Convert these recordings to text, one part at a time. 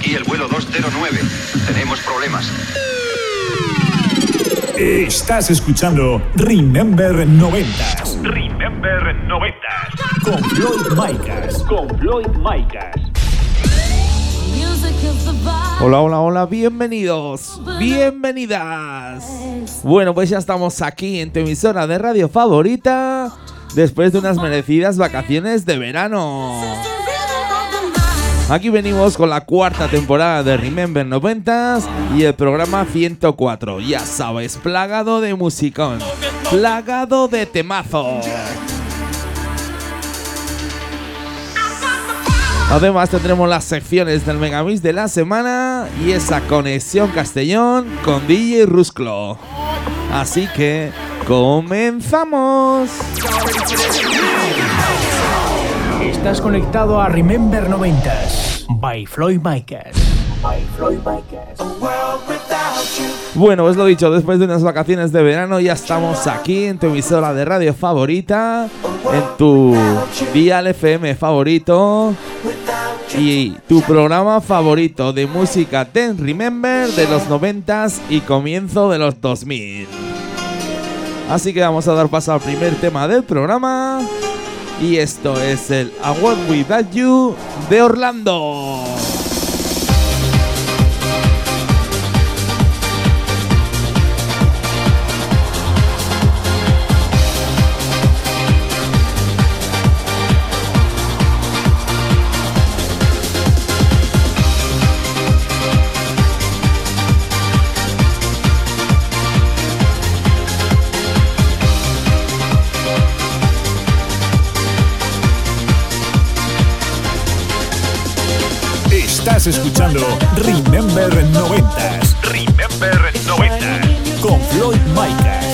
Aquí el vuelo 209. Tenemos problemas. Estás escuchando Remember 90 Remember 90. con Floyd Micas. Con Floyd Micas. Hola, hola, hola, bienvenidos, bienvenidas. Bueno, pues ya estamos aquí en tu emisora de radio favorita después de unas merecidas vacaciones de verano. Aquí venimos con la cuarta temporada de Remember 90s y el programa 104. Ya sabes, plagado de musicón, plagado de temazo. Además tendremos las secciones del Megamix de la semana y esa conexión Castellón con DJ Rusclo. Así que comenzamos. Estás conectado a Remember 90s by Floyd Micas. Bueno, os lo dicho, después de unas vacaciones de verano ya estamos aquí en tu emisora de radio favorita, en tu dial FM favorito y tu programa favorito de música Ten Remember de los 90s y comienzo de los 2000. Así que vamos a dar paso al primer tema del programa y esto es el I Want Without You de Orlando. Estás escuchando Remember 90s Remember 90. con Floyd Micas.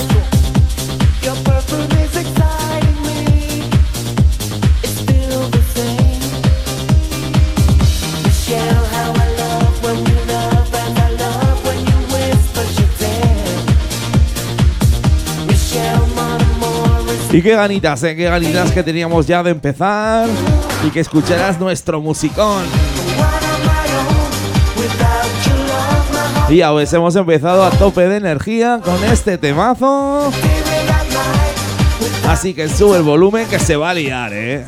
Y qué ganitas, eh, qué ganitas que teníamos ya de empezar y que escucharas nuestro musicón. Y ya pues hemos empezado a tope de energía con este temazo. Así que sube el volumen que se va a liar, eh.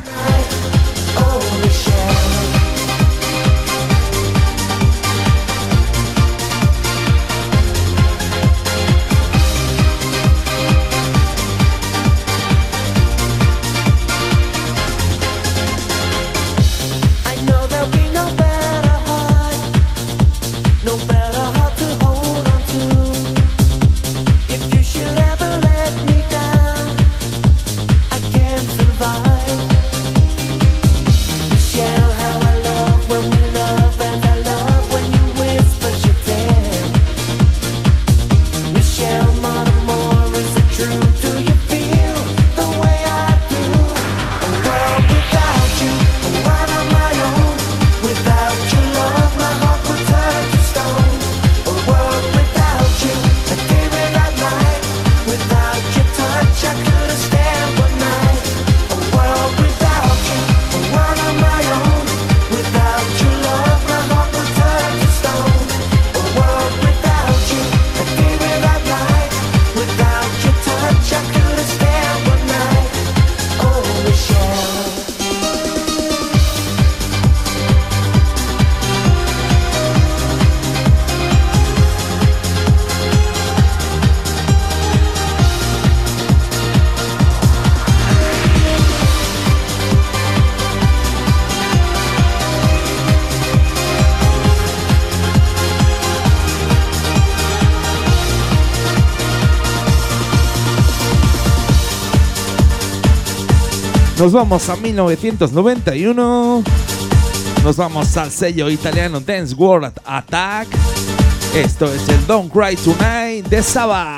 Nos vamos a 1991. Nos vamos al sello italiano Dance World Attack. Esto es el Don't Cry Tonight de Saba.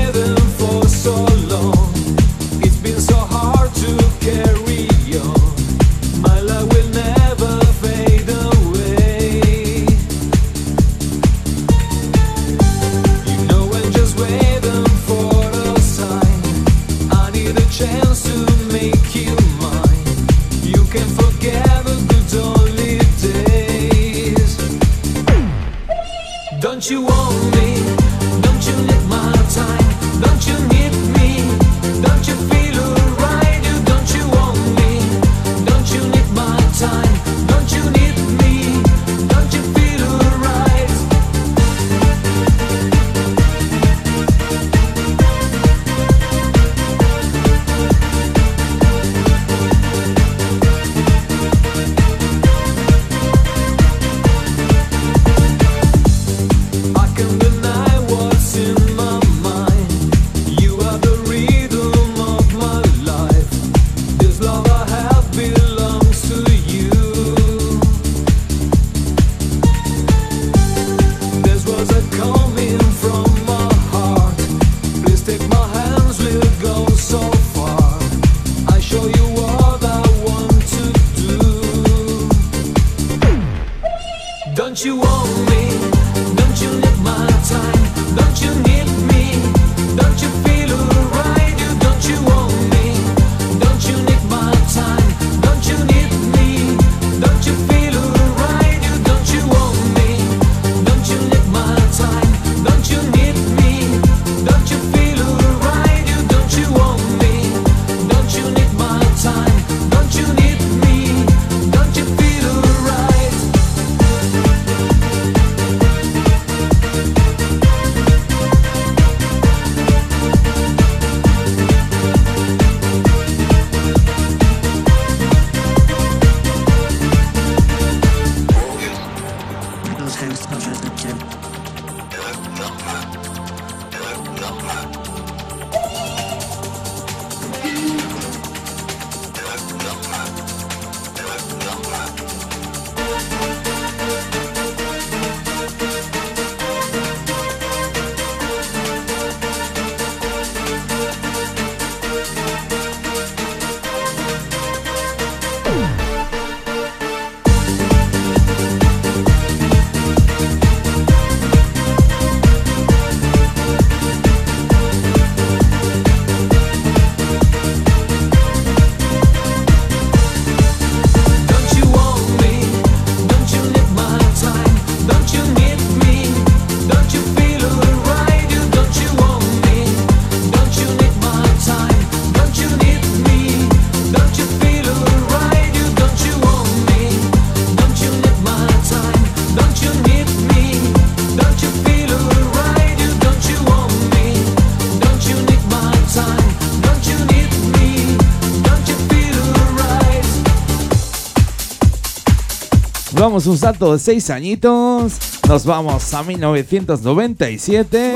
damos un salto de seis añitos, nos vamos a 1997,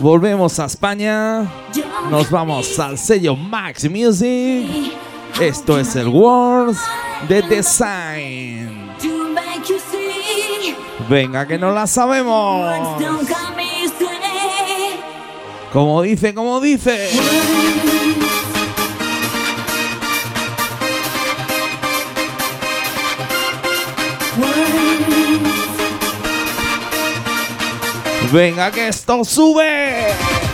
volvemos a España, nos vamos al sello Max Music, esto es el Words de Design. Venga que no la sabemos. Como dice, como dice. Venga que esto sube.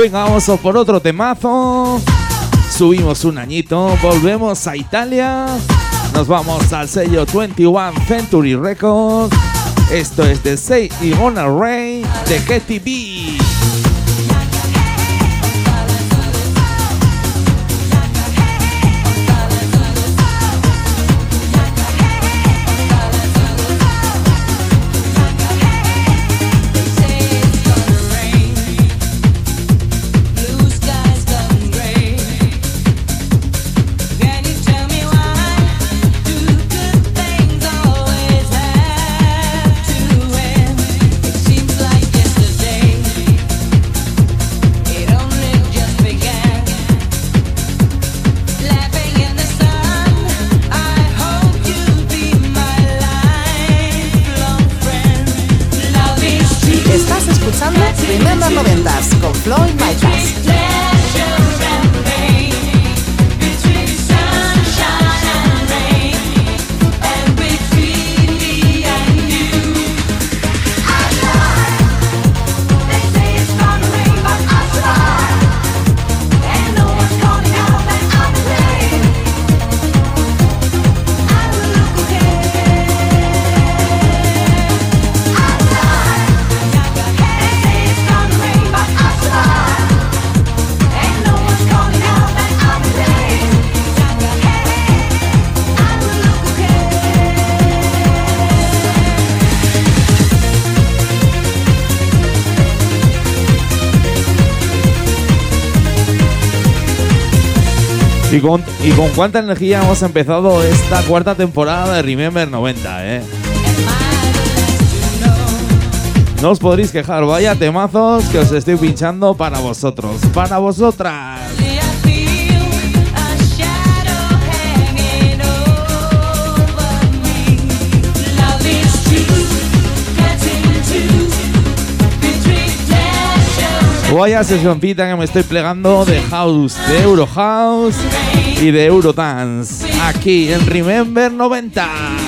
Venga, vamos por otro temazo. Subimos un añito, volvemos a Italia. Nos vamos al sello 21 Century Records. Esto es de Say y Mona Ray de KTV. con cuánta energía hemos empezado esta cuarta temporada de Remember 90, ¿eh? No os podréis quejar, vaya temazos que os estoy pinchando para vosotros, para vosotras. Vaya sesioncita que me estoy plegando de house, de Euro House y de Eurodance. Aquí en Remember 90.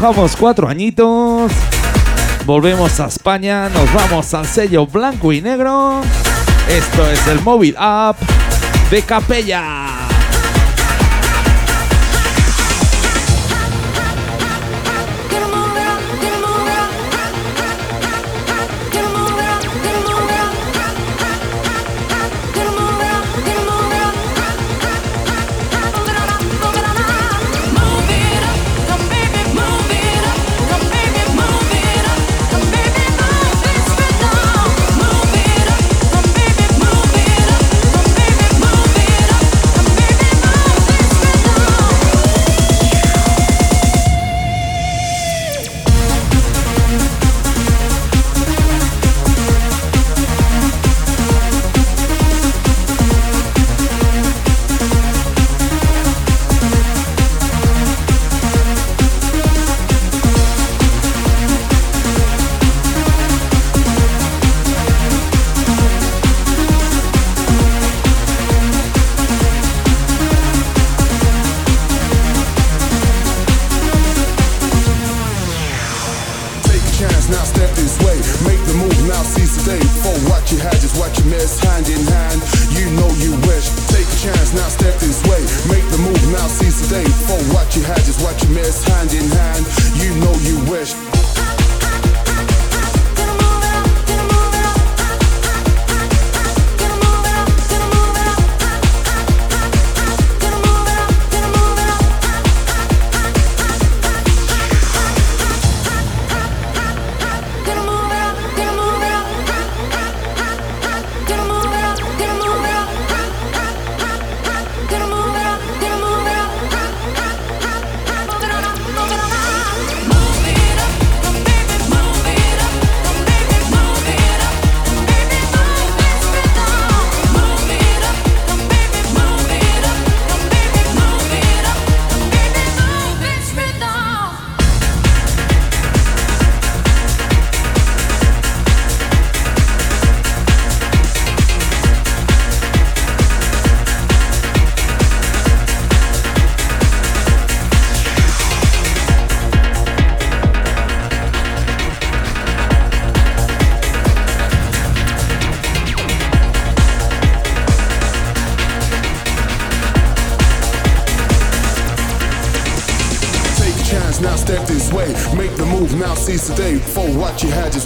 Bajamos cuatro añitos. Volvemos a España. Nos vamos al sello blanco y negro. Esto es el móvil app de Capella.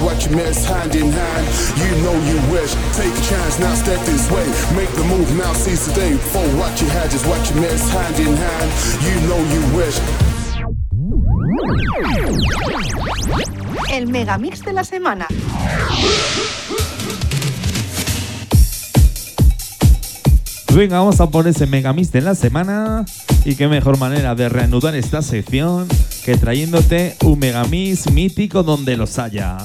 What you just watch your mess hand in hand. You know you wish. Take a chance, now step this way. Make the move, now seize the day. For what you had, just watch your mess hand in hand. You know you wish. El megamix de la semana. Venga, vamos a por ese megamix de la semana. Y qué mejor manera de reanudar esta sección que trayéndote un megamix mítico donde los haya.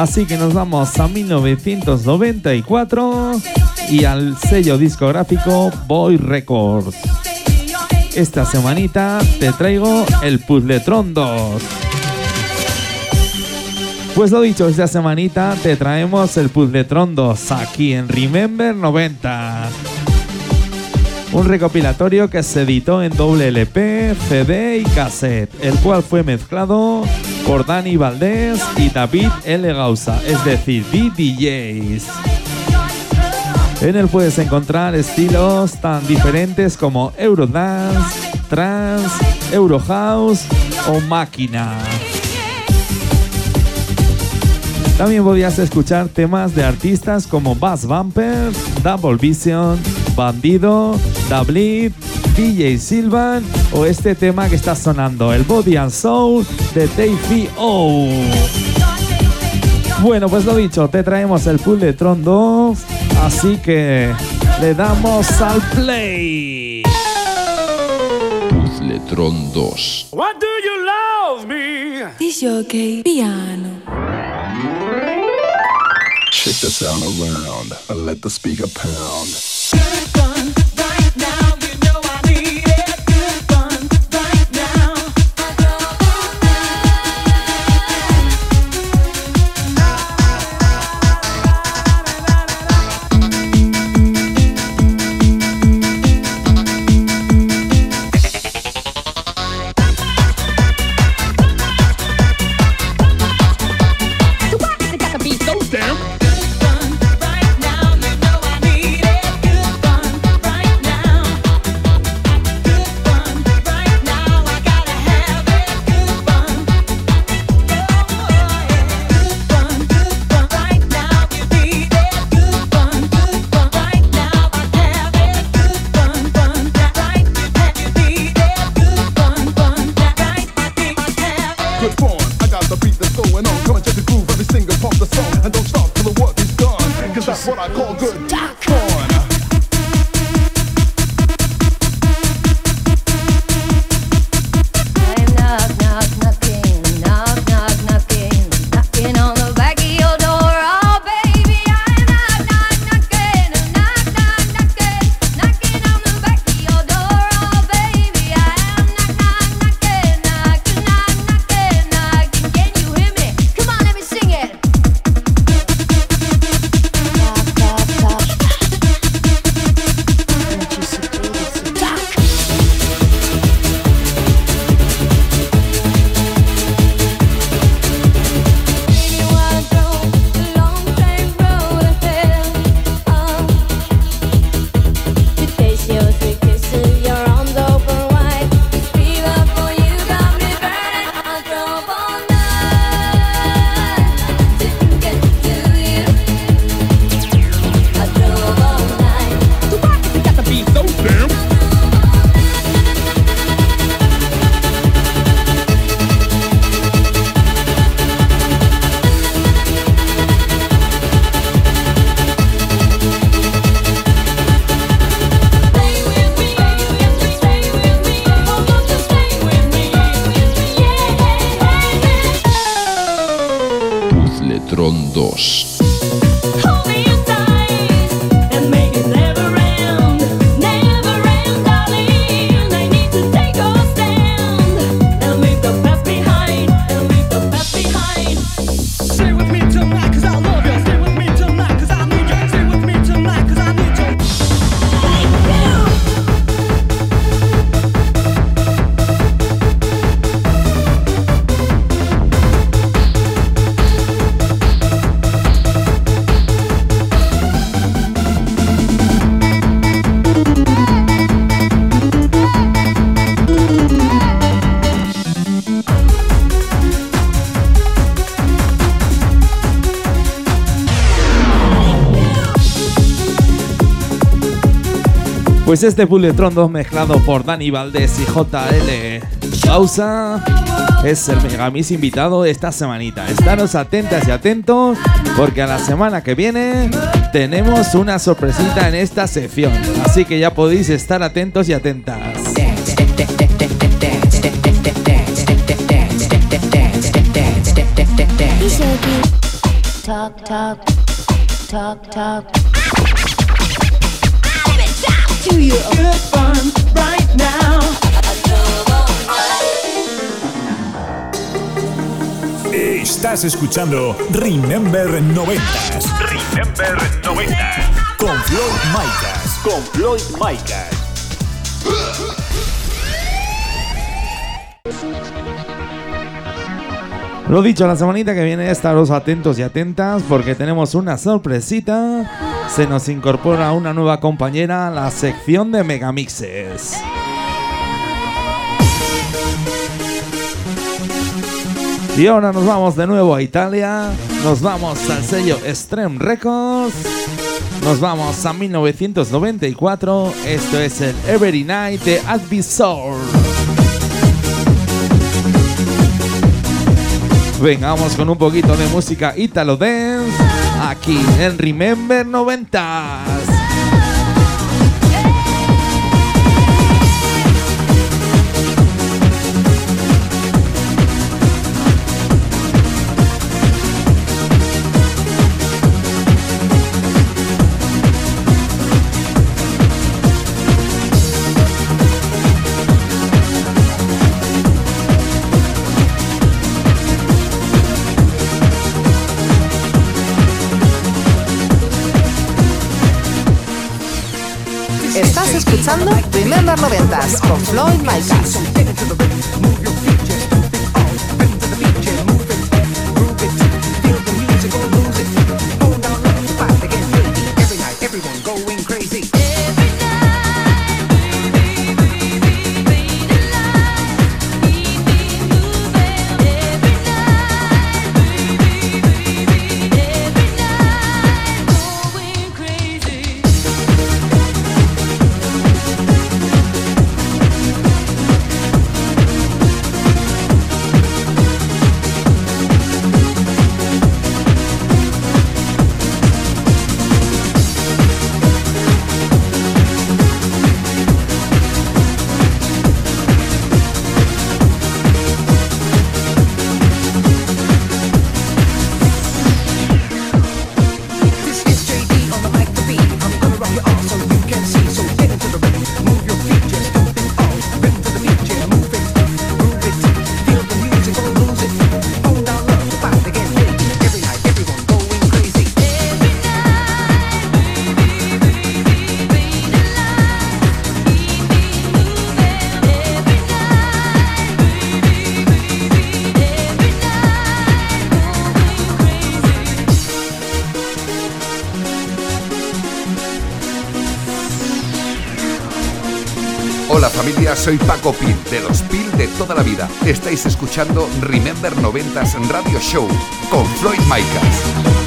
Así que nos vamos a 1994 y al sello discográfico Boy Records. Esta semanita te traigo el Puzzletron 2. Pues lo dicho, esta semanita te traemos el Puzzletron 2 aquí en Remember 90. Un recopilatorio que se editó en doble LP, CD y cassette, el cual fue mezclado por Dani Valdés y David L. Gausa, es decir, DJs. En él puedes encontrar estilos tan diferentes como Eurodance, Trance, Eurohouse o Máquina. También podías escuchar temas de artistas como Bass Bumpers, Double Vision, Bandido, Dablit, DJ Silvan o este tema que está sonando, el Body and Soul de Davey O. Bueno, pues lo dicho, te traemos el pool de Tron 2, así que le damos al play. Puzzletron 2. What do you love me? This jockey piano. Shake the sound around and let the speaker pound. Pues este Bulletron 2 mezclado por Dani Valdés y JL Gausa es el Megamix invitado de esta semanita. Estaros atentas y atentos porque a la semana que viene tenemos una sorpresita en esta sección. Así que ya podéis estar atentos y atentas. Estás escuchando Remember 90 Remember 90. con Floyd Micas. Con Floyd Micas. Lo dicho, la semanita que viene estaros atentos y atentas porque tenemos una sorpresita. Se nos incorpora una nueva compañera a la sección de Megamixes. Y ahora nos vamos de nuevo a Italia. Nos vamos al sello Extreme Records. Nos vamos a 1994. Esto es el Every Night de Advisor. Vengamos con un poquito de música Italo Dance aquí en Remember 90s. Escuchando Remember 90s con Floyd Micas. Soy Paco Pil, de los Pil de toda la vida. Estáis escuchando Remember 90s Radio Show con Floyd Micas.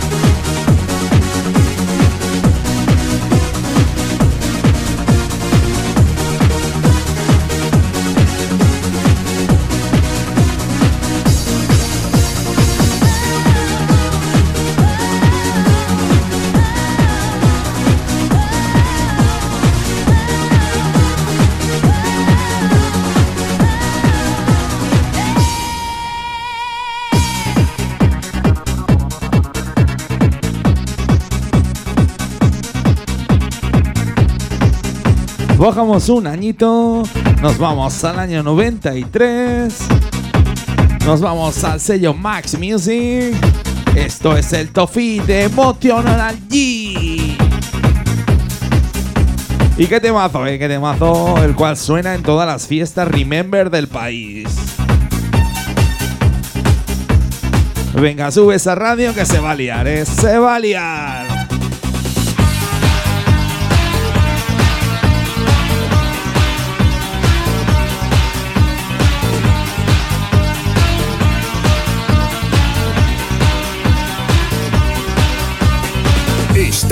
Bajamos un añito, nos vamos al año 93, nos vamos al sello Max Music. Esto es el Tofi de Emotional G. Y qué temazo, eh, qué temazo, el cual suena en todas las fiestas Remember del país. Venga, sube esa radio que se va a liar, eh, se va a liar.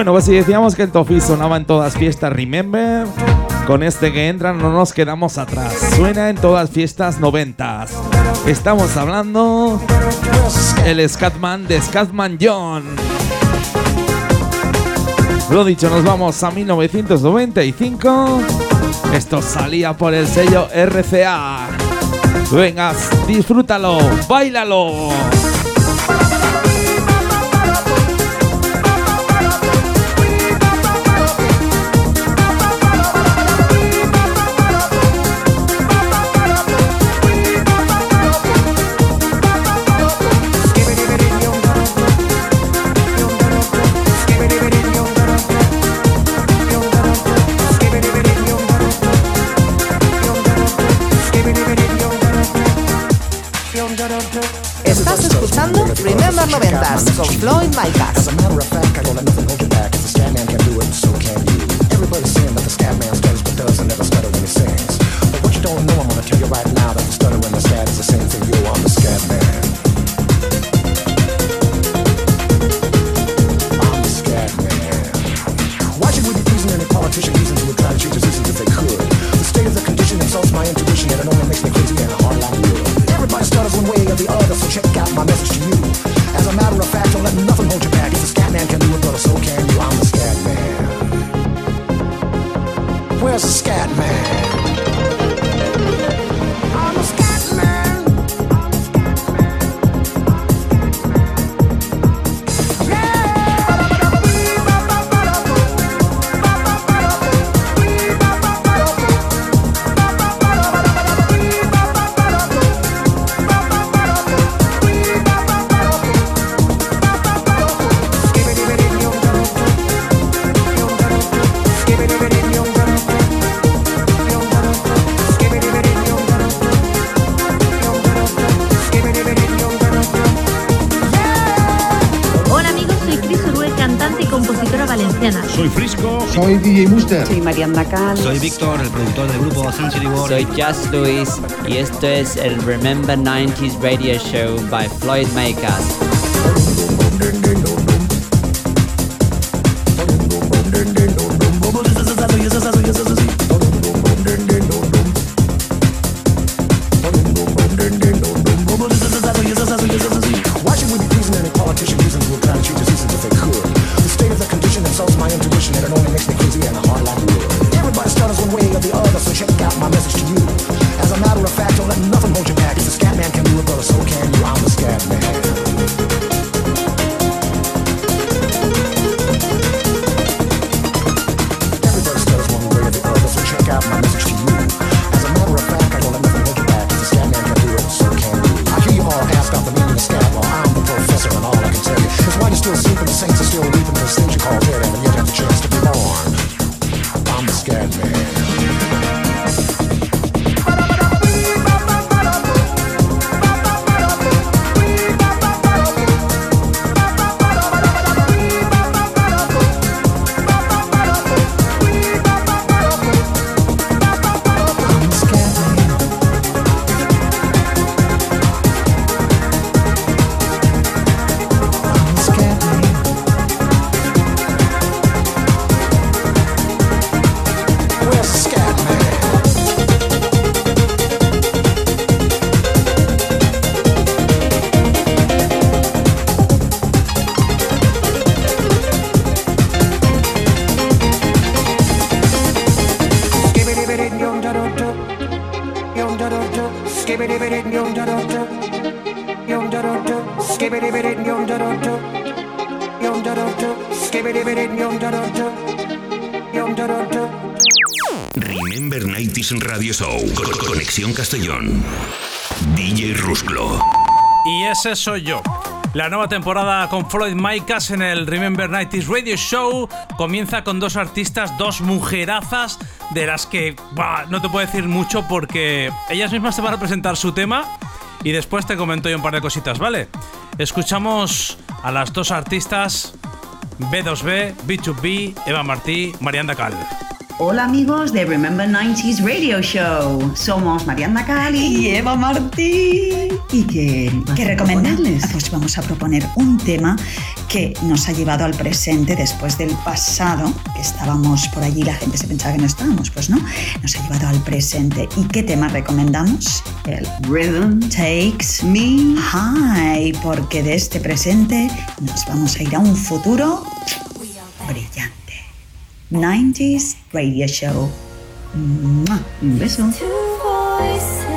bueno, pues si decíamos que el Tofi sonaba en todas fiestas, remember, con este que entra no nos quedamos atrás. Suena en todas fiestas noventas. Estamos hablando el Scatman de Scatman John. Lo dicho, nos vamos a 1995. Esto salía por el sello RCA. Vengas, disfrútalo, bailalo. los noventas con Floyd Micas. Soy DJ Muster. Soy Marian Dacal. Soy Víctor, el productor del grupo Sensory World. Soy Just Luis y esto es el Remember 90s Radio Show by Floyd Makers. Castellón. DJ Rusclo. Y ese soy yo. La nueva temporada con Floyd Micas en el Remember 90s Radio Show comienza con dos artistas, dos mujerazas, de las que no te puedo decir mucho porque ellas mismas te van a presentar su tema y después te comento yo un par de cositas, ¿vale? Escuchamos a las dos artistas B2B, B2B, Eva Martí, Marianda Cal. Hola amigos de Remember 90s Radio Show. Somos Mariana Cali y Eva Martí. ¿Y qué, ¿Qué recomendarles? Pues vamos a proponer un tema que nos ha llevado al presente después del pasado, que estábamos por allí, la gente se pensaba que no estábamos, pues no, nos ha llevado al presente. ¿Y qué tema recomendamos? El Rhythm Takes Me High, porque de este presente nos vamos a ir a un futuro 90s Radio Show. Un beso.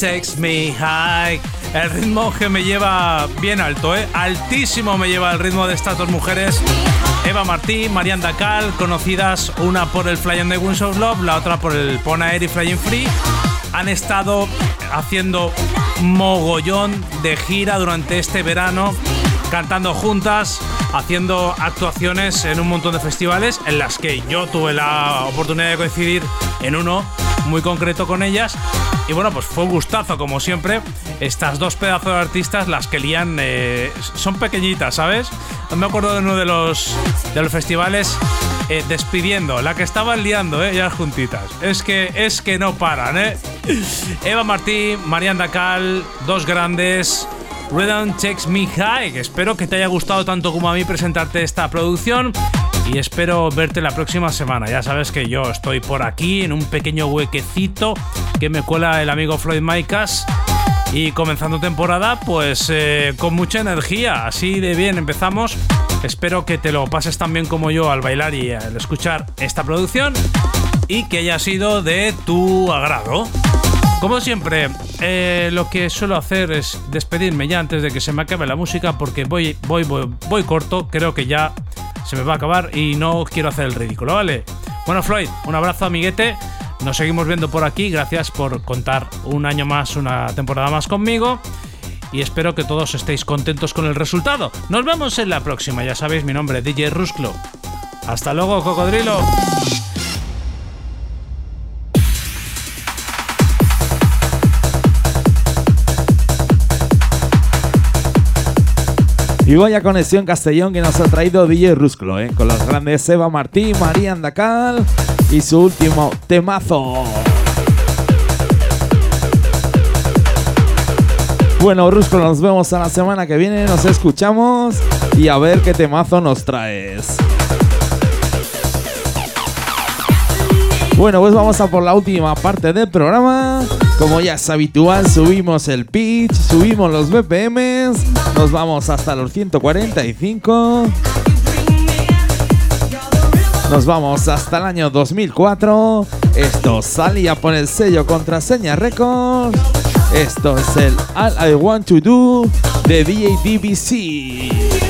Takes Me High. El ritmo que me lleva bien alto, ¿eh? Altísimo me lleva el ritmo de estas dos mujeres. Eva Martí, Marian Dacal, conocidas una por el Fly on the Wings of Love, la otra por el Pona Air y Flying Free. Han estado haciendo mogollón de gira durante este verano, cantando juntas, haciendo actuaciones en un montón de festivales en las que yo tuve la oportunidad de coincidir en uno muy concreto con ellas y bueno, pues fue un gustazo, como siempre. Estas dos pedazos de artistas, las que lían, eh, son pequeñitas, ¿sabes? Me acuerdo de uno de los, de los festivales eh, despidiendo, la que estaban liando, ¿eh? Ya juntitas. Es que, es que no paran, ¿eh? Eva Martí, Marian Dacal, dos grandes. Rhythm Takes Me High. Espero que te haya gustado tanto como a mí presentarte esta producción. Y espero verte la próxima semana. Ya sabes que yo estoy por aquí en un pequeño huequecito que me cuela el amigo Floyd Maicas. Y comenzando temporada, pues eh, con mucha energía. Así de bien empezamos. Espero que te lo pases tan bien como yo al bailar y al escuchar esta producción. Y que haya sido de tu agrado. Como siempre, eh, lo que suelo hacer es despedirme ya antes de que se me acabe la música porque voy, voy, voy, voy corto, creo que ya se me va a acabar y no quiero hacer el ridículo, ¿vale? Bueno, Floyd, un abrazo amiguete, nos seguimos viendo por aquí, gracias por contar un año más, una temporada más conmigo y espero que todos estéis contentos con el resultado. Nos vemos en la próxima, ya sabéis mi nombre, DJ Rusclo. Hasta luego, cocodrilo. Y vaya conexión Castellón que nos ha traído DJ Rusclo, ¿eh? con los grandes Eva Martí, María Andacal y su último temazo. Bueno, Rusclo, nos vemos a la semana que viene, nos escuchamos y a ver qué temazo nos traes. Bueno, pues vamos a por la última parte del programa. Como ya es habitual, subimos el pitch, subimos los BPMs, nos vamos hasta los 145. Nos vamos hasta el año 2004. Esto salía por el sello Contraseña Records. Esto es el All I Want to Do de DADBC.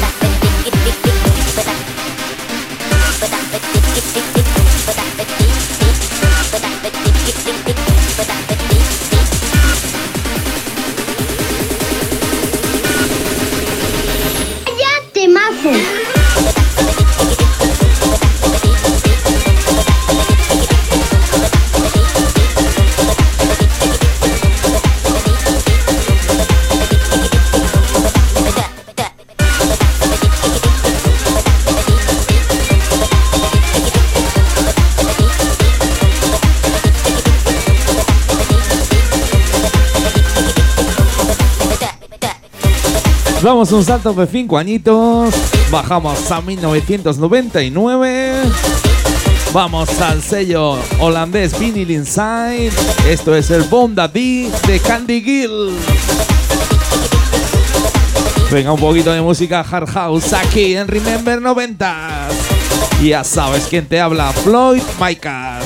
Damos un salto de 5 añitos. Bajamos a 1999. Vamos al sello holandés Vinyl Inside. Esto es el Bonda D de Candy Gill. Venga, un poquito de música hard house aquí en Remember 90. Ya sabes quién te habla, Floyd Micas.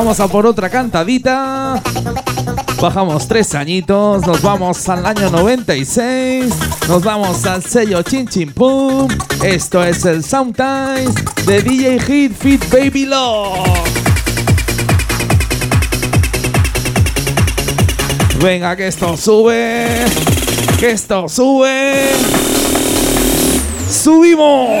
Vamos a por otra cantadita. Bajamos tres añitos, nos vamos al año 96, nos vamos al sello Chin Chin Pum. Esto es el Sometimes de DJ Hit Fit Baby Love. Venga, que esto sube, que esto sube. ¡Subimos!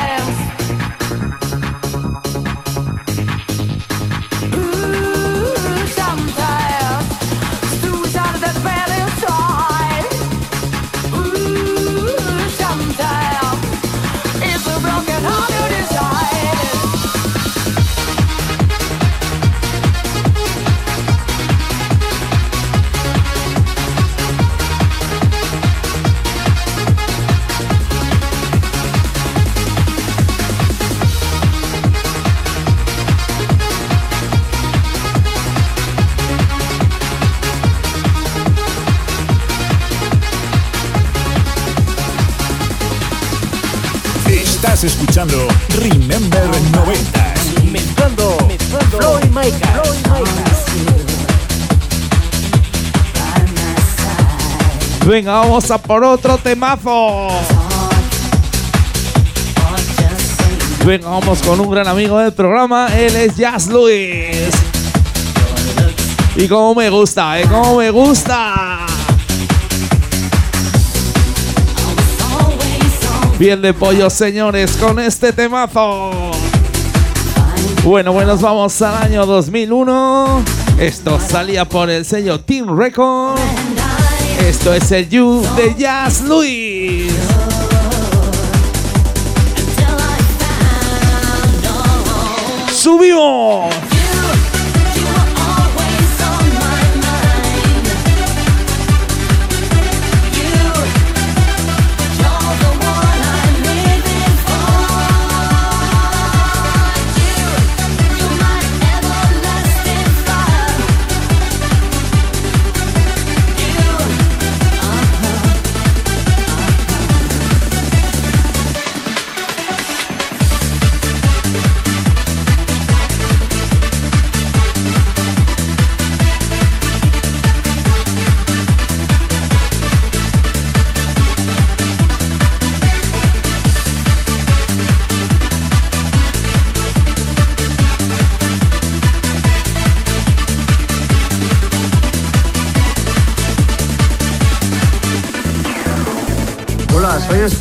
Escuchando Remember 90 Mezclando, Floyd Micah. Venga, vamos a por otro temazo. Venga, vamos con un gran amigo del programa. Él es Jazz Luis. Y como me gusta, ¿eh? Como me gusta. Bien de pollo, señores, con este temazo. Bueno, nos vamos al año 2001. Esto salía por el sello Team Record. Esto es el You de Jazz Luis. ¡Subimos!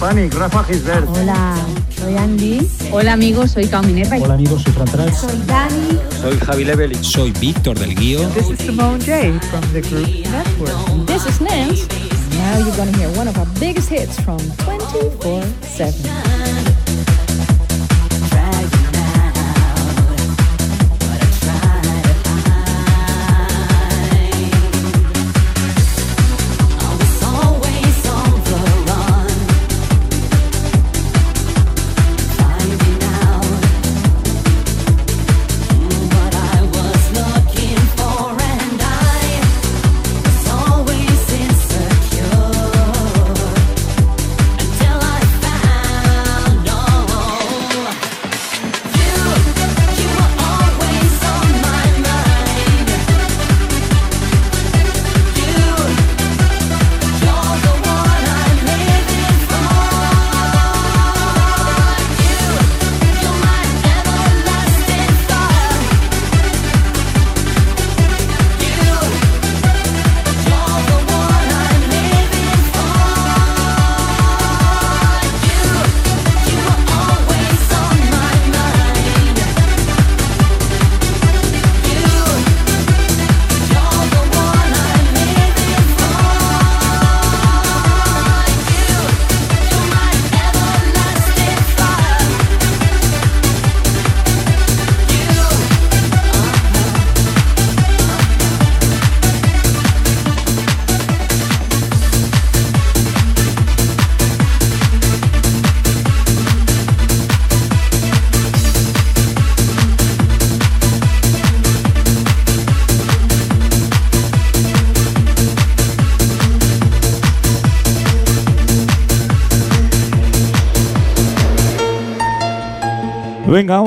Hola, soy Hispanic, Rafa Gisbert. Hola, soy Andy. Hola amigos, soy Cauminepa. Hola amigos, soy Fran Soy Dani. Soy Javi Levelich. Soy Víctor del Guío. This is Simone J from the group Network. This is Nance. Now you're gonna hear one of our biggest hits from 24-7.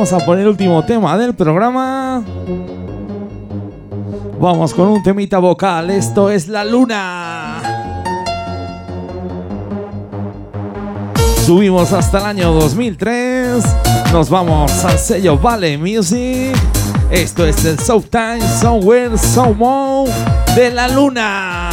Vamos a poner el último tema del programa. Vamos con un temita vocal. Esto es La Luna. Subimos hasta el año 2003. Nos vamos al sello Vale Music. Esto es el Showtime Somewhere Somewhere de La Luna.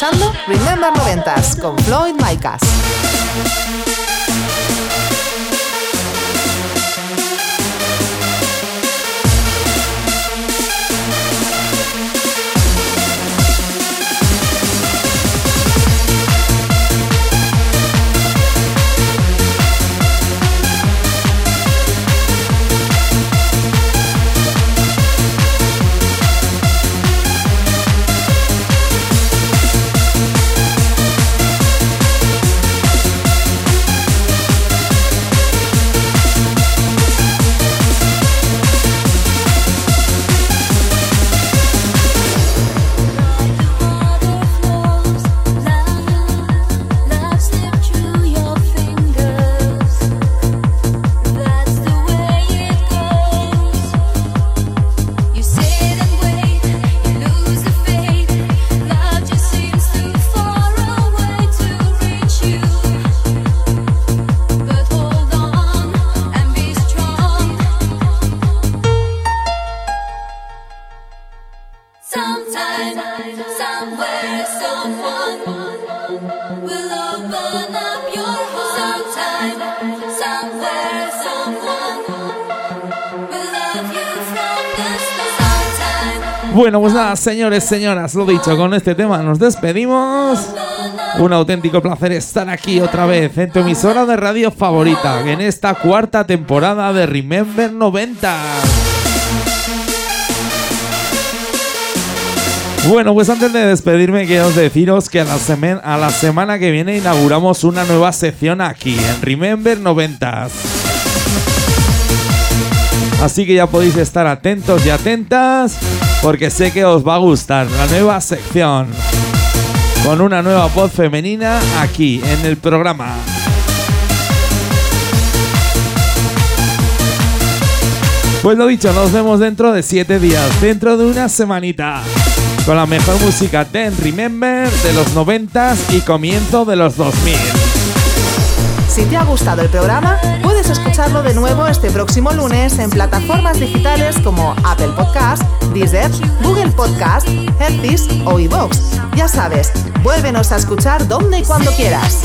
Escuchando Remember Noventas con Floyd Micas. Bueno, pues nada, señores, señoras, lo dicho, con este tema nos despedimos. Un auténtico placer estar aquí otra vez en tu emisora de radio favorita, en esta cuarta temporada de Remember 90. Bueno, pues antes de despedirme, quiero deciros que a la, a la semana que viene inauguramos una nueva sección aquí, en Remember 90. Así que ya podéis estar atentos y atentas, porque sé que os va a gustar la nueva sección. Con una nueva voz femenina aquí, en el programa. Pues lo dicho, nos vemos dentro de 7 días, dentro de una semanita. Con la mejor música Ten Remember de los 90s y comienzo de los 2000. Si te ha gustado el programa, puedes escucharlo de nuevo este próximo lunes en plataformas digitales como Apple Podcast, Deezer, Google Podcast, Hearthis o iVoox. Ya sabes, vuélvenos a escuchar donde y cuando quieras.